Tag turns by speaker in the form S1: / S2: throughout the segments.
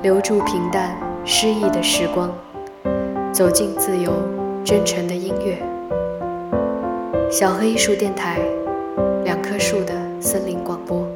S1: 留住平淡诗意的时光，走进自由真诚的音乐。小黑艺术电台，两棵树的森林广播。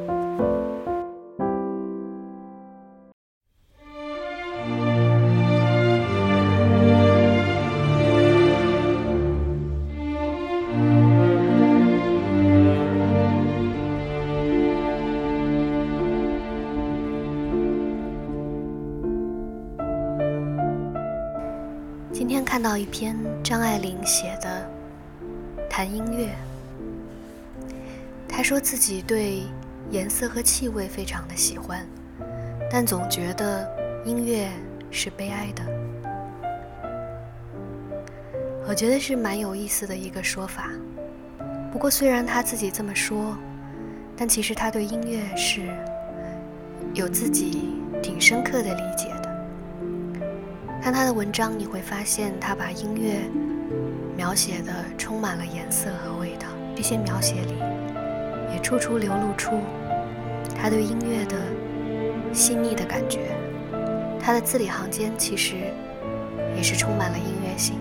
S1: 今天看到一篇张爱玲写的谈音乐，她说自己对颜色和气味非常的喜欢，但总觉得音乐是悲哀的。我觉得是蛮有意思的一个说法。不过虽然她自己这么说，但其实她对音乐是有自己挺深刻的理解的。看他的文章，你会发现他把音乐描写的充满了颜色和味道。这些描写里，也处处流露出他对音乐的细腻的感觉。他的字里行间其实也是充满了音乐性。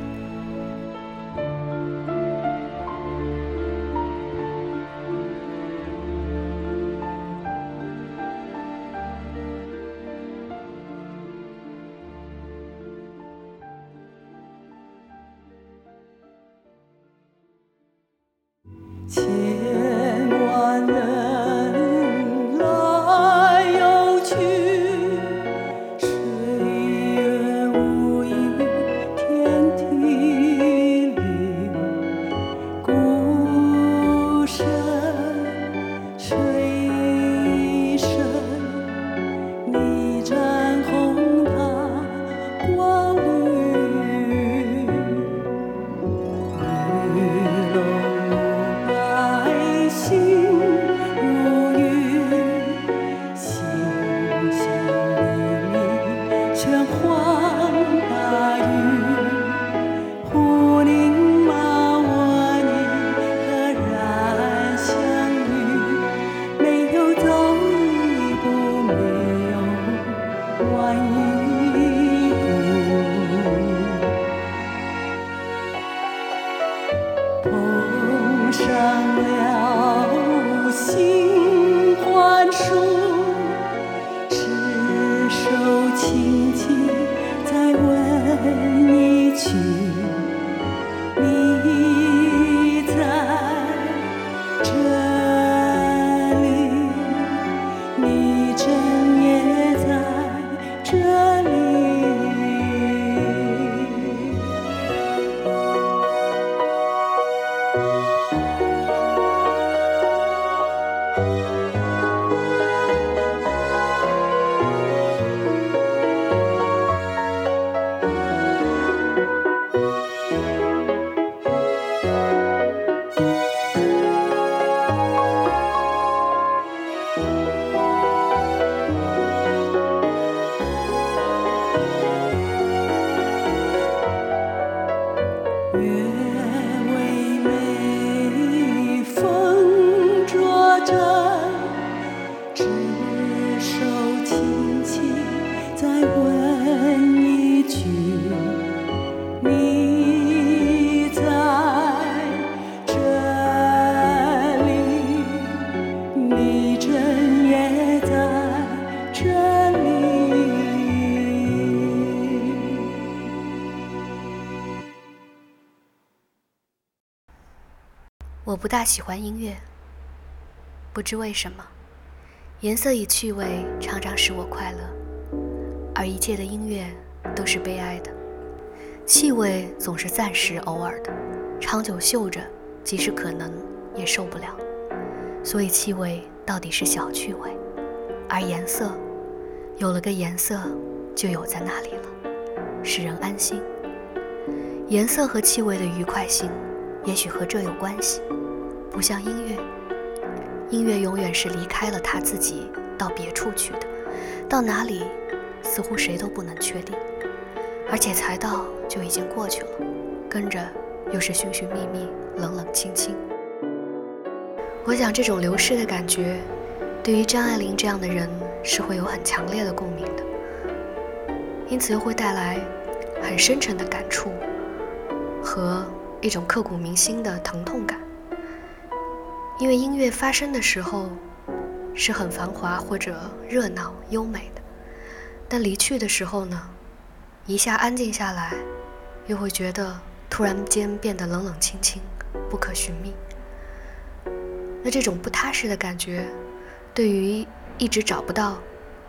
S2: 轻轻在问。
S1: 大喜欢音乐，不知为什么，颜色与趣味常常使我快乐，而一切的音乐都是悲哀的。气味总是暂时偶尔的，长久嗅着，即使可能也受不了。所以气味到底是小趣味，而颜色，有了个颜色，就有在那里了，使人安心。颜色和气味的愉快性，也许和这有关系。不像音乐，音乐永远是离开了他自己到别处去的，到哪里，似乎谁都不能确定。而且才到就已经过去了，跟着又是寻寻觅觅、冷冷清清。我想这种流逝的感觉，对于张爱玲这样的人是会有很强烈的共鸣的，因此又会带来很深沉的感触和一种刻骨铭心的疼痛感。因为音乐发生的时候是很繁华或者热闹优美的，但离去的时候呢，一下安静下来，又会觉得突然间变得冷冷清清，不可寻觅。那这种不踏实的感觉，对于一直找不到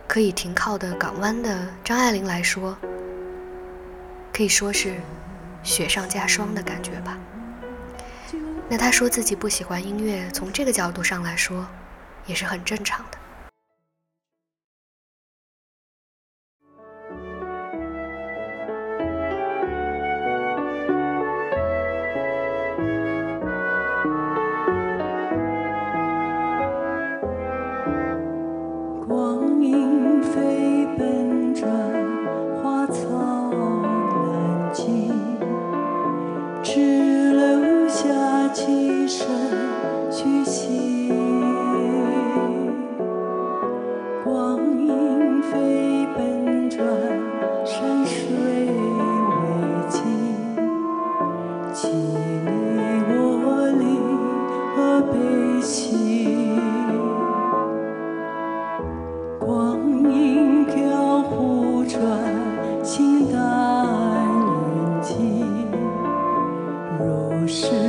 S1: 可以停靠的港湾的张爱玲来说，可以说是雪上加霜的感觉吧。那他说自己不喜欢音乐，从这个角度上来说，也是很正常的。音飘忽转清淡云气如是。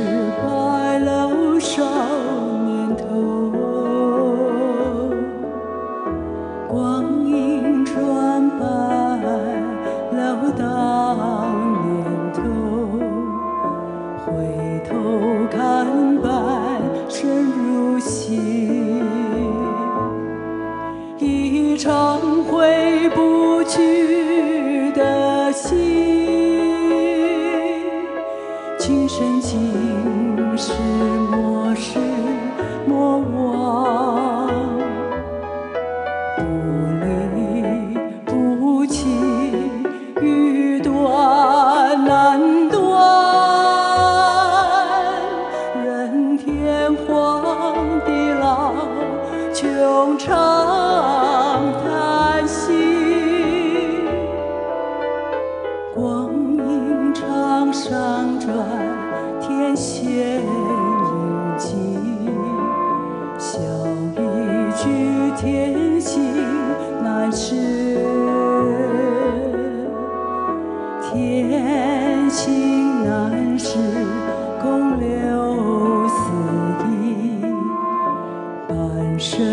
S1: 另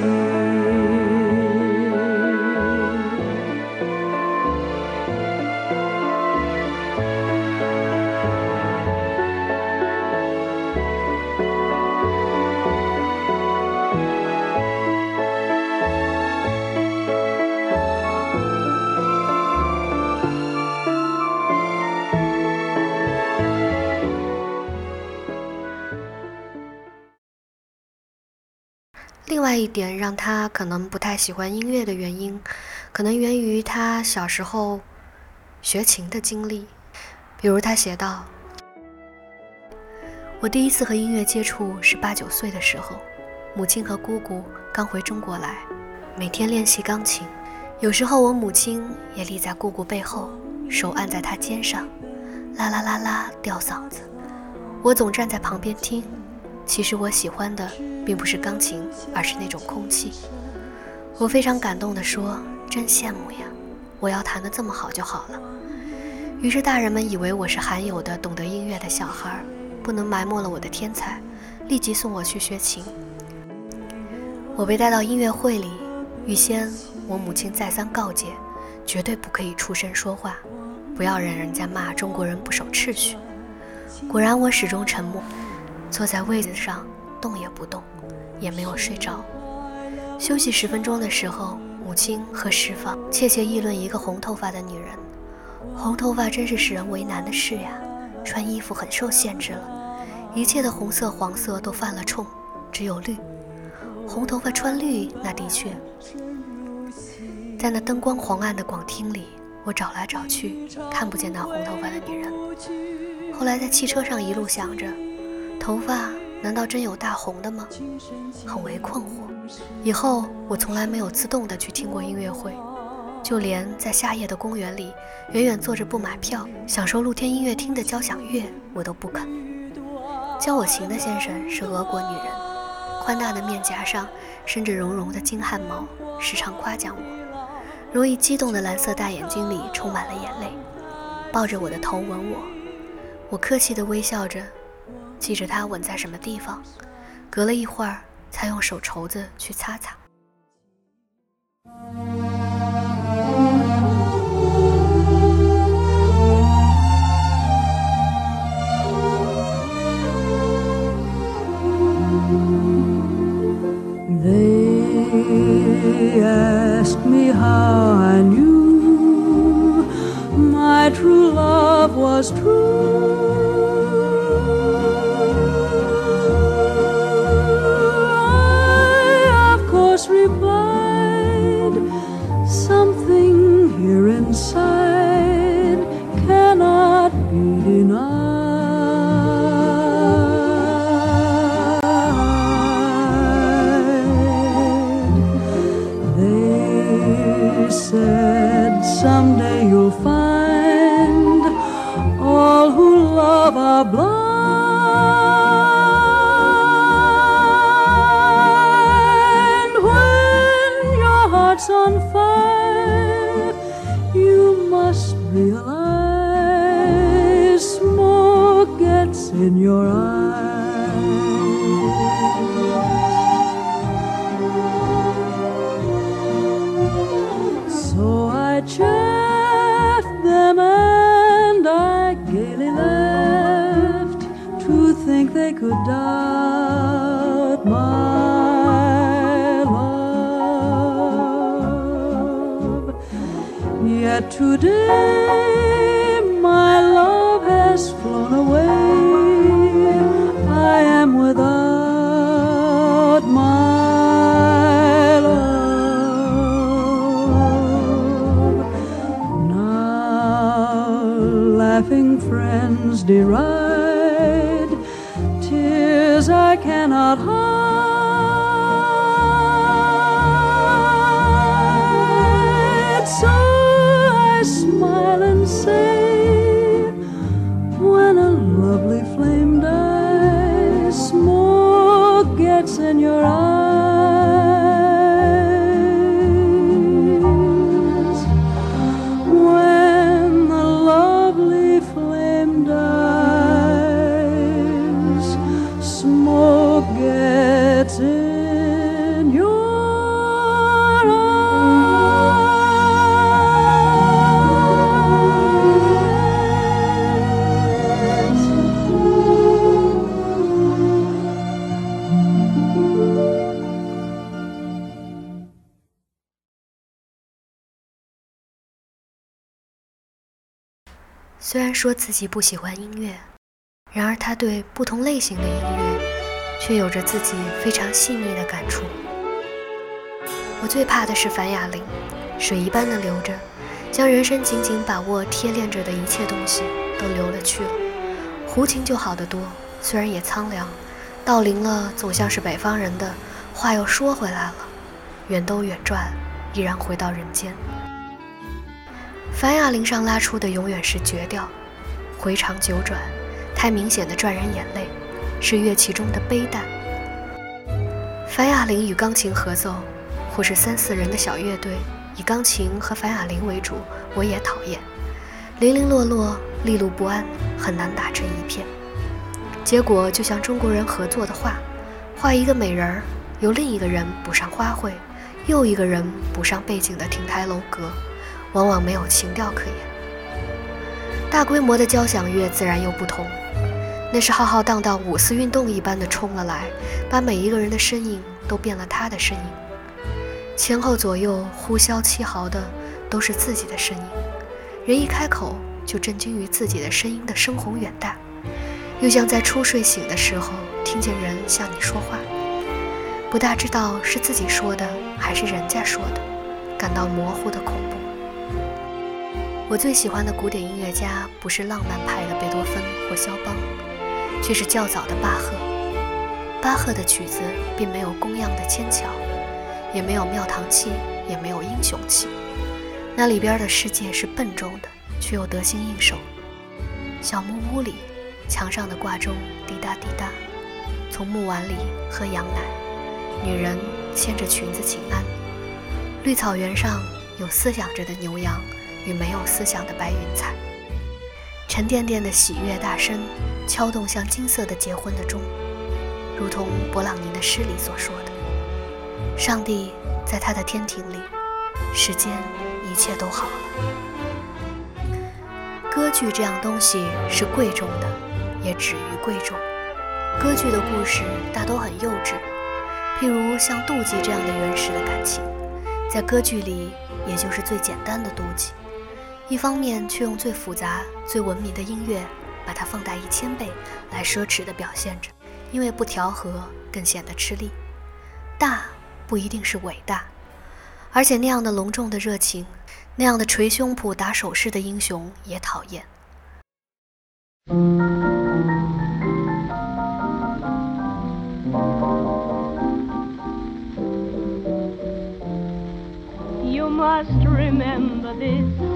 S1: 外一点让他可能不太喜欢音乐的原因，可能源于他小时候学琴的经历。比如他写道：“我第一次和音乐接触是八九岁的时候，母亲和姑姑刚回中国来，每天练习钢琴。有时候我母亲也立在姑姑背后，手按在她肩上，啦啦啦啦吊嗓子。我总站在旁边听。其实我喜欢的。”并不是钢琴，而是那种空气。我非常感动地说：“真羡慕呀！我要弹得这么好就好了。”于是大人们以为我是罕有的懂得音乐的小孩，不能埋没了我的天才，立即送我去学琴。我被带到音乐会里，预先我母亲再三告诫，绝对不可以出声说话，不要让人家骂中国人不守秩序。果然，我始终沉默，坐在位子上。动也不动，也没有睡着。休息十分钟的时候，母亲和师傅窃窃议论一个红头发的女人。红头发真是使人为难的事呀，穿衣服很受限制了，一切的红色、黄色都犯了冲，只有绿。红头发穿绿，那的确。在那灯光黄暗的广厅里，我找来找去，看不见那红头发的女人。后来在汽车上一路想着，头发难道真有大红的吗？很为困惑。以后我从来没有自动的去听过音乐会，就连在夏夜的公园里，远远坐着不买票，享受露天音乐厅的交响乐，我都不肯。教我琴的先生是俄国女人，宽大的面颊上生着绒绒的金汗毛，时常夸奖我，容易激动的蓝色大眼睛里充满了眼泪，抱着我的头吻我。我客气地微笑着，记着它吻在什么地方，隔了一会儿才用手绸子去擦擦。
S2: They asked me how I knew my true love was true. in your eyes. friends deride. Tears I cannot hide. So I smile and say, when a lovely flame dies, smoke gets in your eyes.
S1: 虽然说自己不喜欢音乐，然而他对不同类型的音乐却有着自己非常细腻的感触。我最怕的是樊雅玲，水一般的流着，将人生紧紧把握、贴恋着的一切东西都流了去了。胡琴就好得多，虽然也苍凉，到临了总像是北方人的话又说回来了，远兜远转，依然回到人间。樊雅玲上拉出的永远是绝调，回肠九转，太明显的赚人眼泪，是乐器中的悲淡。樊雅玲与钢琴合奏，或是三四人的小乐队，以钢琴和樊雅玲为主，我也讨厌。零零落落，利路不安，很难打成一片。结果就像中国人合作的画，画一个美人儿，由另一个人补上花卉，又一个人补上背景的亭台楼阁。往往没有情调可言。大规模的交响乐自然又不同，那是浩浩荡荡五四运动一般的冲了来，把每一个人的身影都变了他的身影。前后左右呼啸凄嚎的都是自己的声音，人一开口就震惊于自己的声音的深宏远大，又像在初睡醒的时候听见人向你说话，不大知道是自己说的还是人家说的。感到模糊的恐怖。我最喜欢的古典音乐家不是浪漫派的贝多芬或肖邦，却是较早的巴赫。巴赫的曲子并没有工样的纤巧，也没有庙堂气，也没有英雄气。那里边的世界是笨重的，却又得心应手。小木屋里，墙上的挂钟滴答滴答。从木碗里喝羊奶，女人牵着裙子请安。绿草原上有思想着的牛羊。与没有思想的白云彩，沉甸甸的喜悦大声，敲动像金色的结婚的钟，如同勃朗宁的诗里所说的：“上帝在他的天庭里，世间一切都好了。”歌剧这样东西是贵重的，也止于贵重。歌剧的故事大都很幼稚，譬如像妒忌这样的原始的感情，在歌剧里也就是最简单的妒忌。一方面却用最复杂、最文明的音乐，把它放大一千倍来奢侈地表现着，因为不调和更显得吃力。大不一定是伟大，而且那样的隆重的热情，那样的捶胸脯打手势的英雄也讨厌。
S3: You must remember this.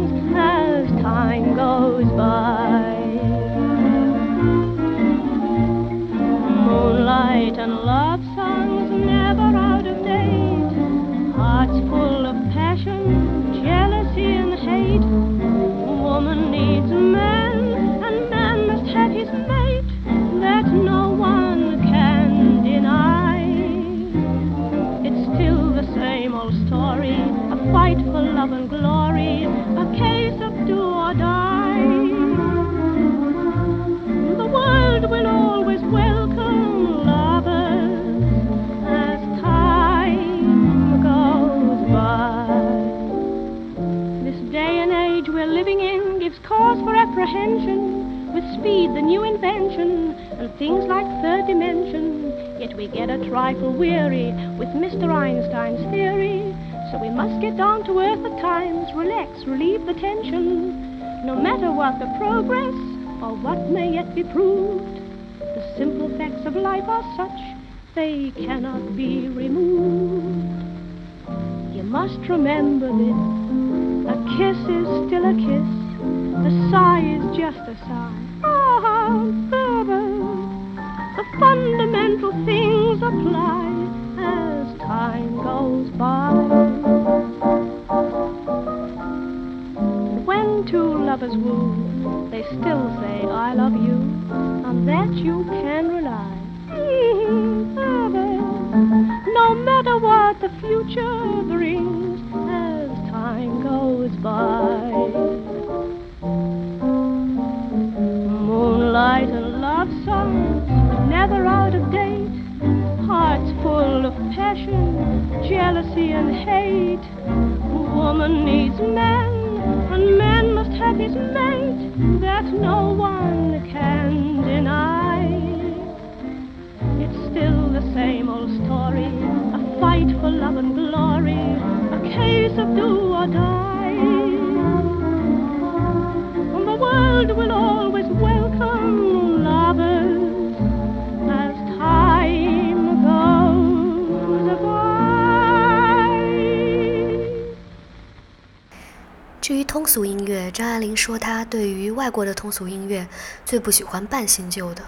S3: we're living in gives cause for apprehension. With speed, the new invention, and things like third dimension. Yet we get a trifle weary with Mr. Einstein's theory. So we must get down to earth at times, relax, relieve the tension. No matter what the progress or what may yet be proved, the simple facts of life are such they cannot be removed. You must remember this kiss is still a kiss, a sigh is just a sigh. Ah, baby, the fundamental things apply as time goes by. When two lovers woo, they still say, I love you, on that you can rely. Mm, baby, no matter what the future brings time goes by. Moonlight and love songs, never out of date. Hearts full of passion, jealousy and hate. Woman needs man, and man must have his mate. That no one can deny. It's still the same old story, a fight for love and glory, case of do or die. And the world will always welcome lovers as time goes by.
S1: 至于通俗音乐，张爱玲说她对于外国的通俗音乐最不喜欢半新旧的，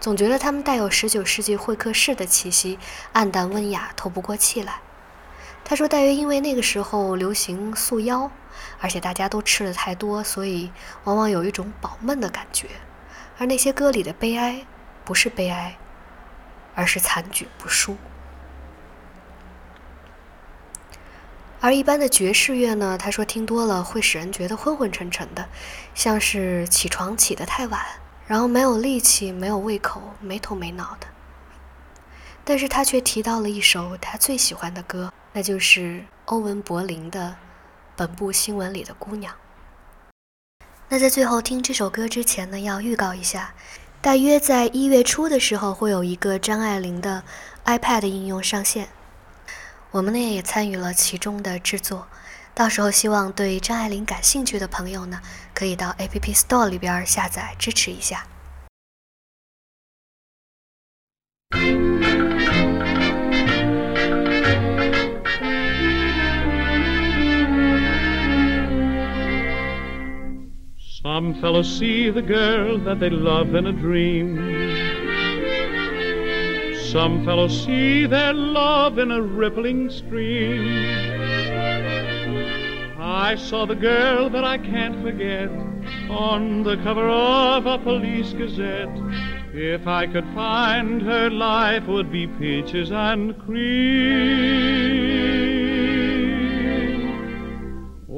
S1: 总觉得他们带有十九世纪会客室的气息，暗淡温雅，透不过气来。他说，大约因为那个时候流行束腰，而且大家都吃的太多，所以往往有一种饱闷的感觉。而那些歌里的悲哀，不是悲哀，而是残举不输。而一般的爵士乐呢，他说听多了会使人觉得昏昏沉沉的，像是起床起得太晚，然后没有力气、没有胃口、没头没脑的。但是他却提到了一首他最喜欢的歌，那就是欧文·柏林的《本部新闻里的姑娘》。那在最后听这首歌之前呢，要预告一下，大约在一月初的时候会有一个张爱玲的 iPad 应用上线，我们呢也参与了其中的制作，到时候希望对张爱玲感兴趣的朋友呢，可以到 App Store 里边下载支持一下。
S4: Some fellows see the girl that they love in a dream. Some fellows see their love in a rippling stream. I saw the girl that I can't forget on the cover of a police gazette. If I could find her, life would be peaches and cream.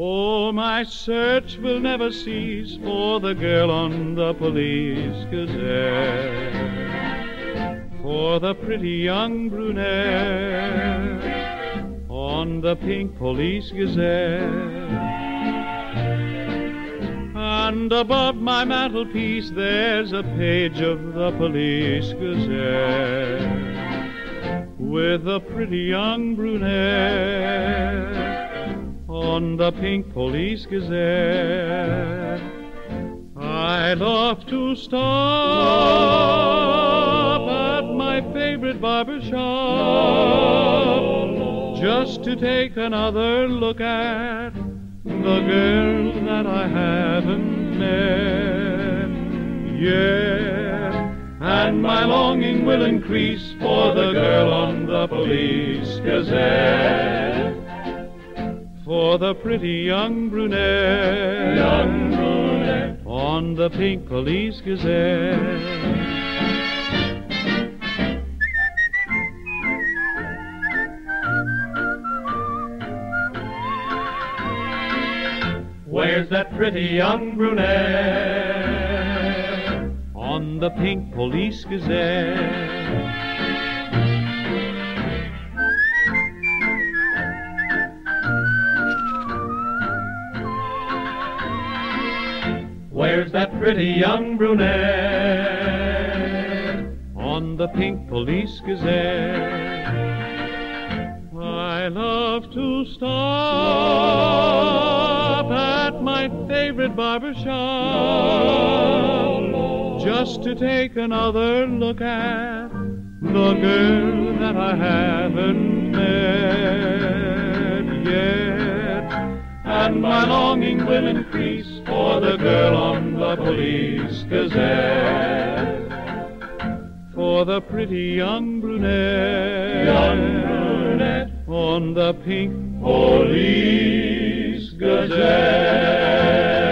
S4: Oh, my search will never cease for the girl on the police gazette, for the pretty young brunette on the pink police gazette. And above my mantelpiece there's a page of the police gazette. With a pretty young brunette on the pink police gazette. I love to stop at my favorite barber shop just to take another look at the girl that I haven't met yet. And my longing will increase for the girl on the police gazette for the pretty young brunette, young brunette on the pink police gazette. Where's that pretty young brunette on the pink police gazette? That pretty young brunette on the pink police gazette? I love to stop at my favorite barber shop just to take another look at the girl that I haven't met yet. And my longing will increase for the girl on the police gazette. For the pretty young brunette, young brunette on the pink police gazette.